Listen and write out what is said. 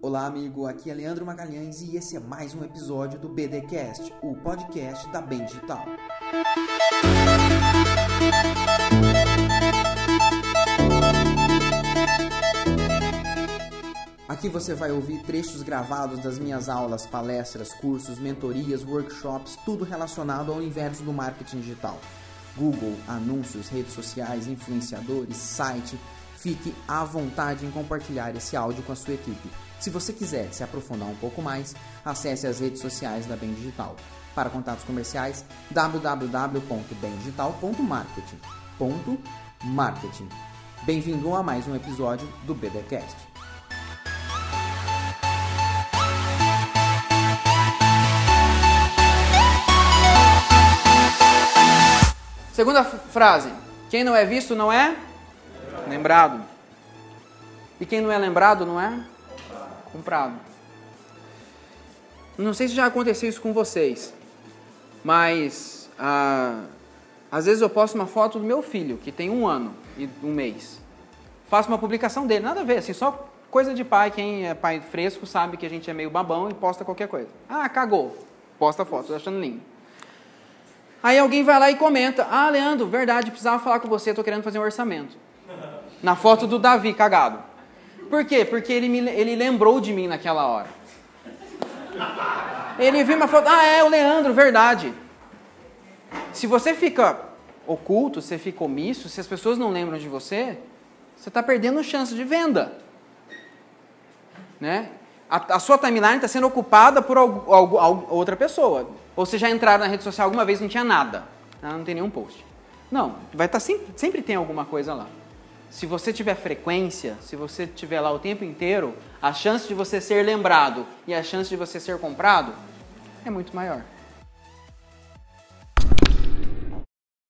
Olá, amigo. Aqui é Leandro Magalhães e esse é mais um episódio do BDcast, o podcast da Bem Digital. Aqui você vai ouvir trechos gravados das minhas aulas, palestras, cursos, mentorias, workshops, tudo relacionado ao universo do marketing digital. Google, anúncios, redes sociais, influenciadores, site. Fique à vontade em compartilhar esse áudio com a sua equipe. Se você quiser se aprofundar um pouco mais, acesse as redes sociais da Bem Digital. Para contatos comerciais, www.bemdigital.marketing.marketing. Bem-vindo a mais um episódio do BDcast. Segunda frase: quem não é visto não é lembrado. E quem não é lembrado não é comprado. Não sei se já aconteceu isso com vocês, mas ah, às vezes eu posto uma foto do meu filho, que tem um ano e um mês. Faço uma publicação dele, nada a ver, assim, só coisa de pai. Quem é pai fresco sabe que a gente é meio babão e posta qualquer coisa. Ah, cagou. Posta foto, achando lindo. Aí alguém vai lá e comenta: Ah, Leandro, verdade, precisava falar com você, estou querendo fazer um orçamento. Na foto do Davi cagado. Por quê? Porque ele, me, ele lembrou de mim naquela hora. Ele viu uma foto, ah, é o Leandro, verdade. Se você fica oculto, você fica omisso, se as pessoas não lembram de você, você está perdendo chance de venda. Né? A, a sua timeline está sendo ocupada por algo, algo, algo, outra pessoa. Ou você já entraram na rede social alguma vez e não tinha nada. Não tem nenhum post. Não, vai estar tá sempre, sempre tem alguma coisa lá. Se você tiver frequência, se você tiver lá o tempo inteiro, a chance de você ser lembrado e a chance de você ser comprado é muito maior.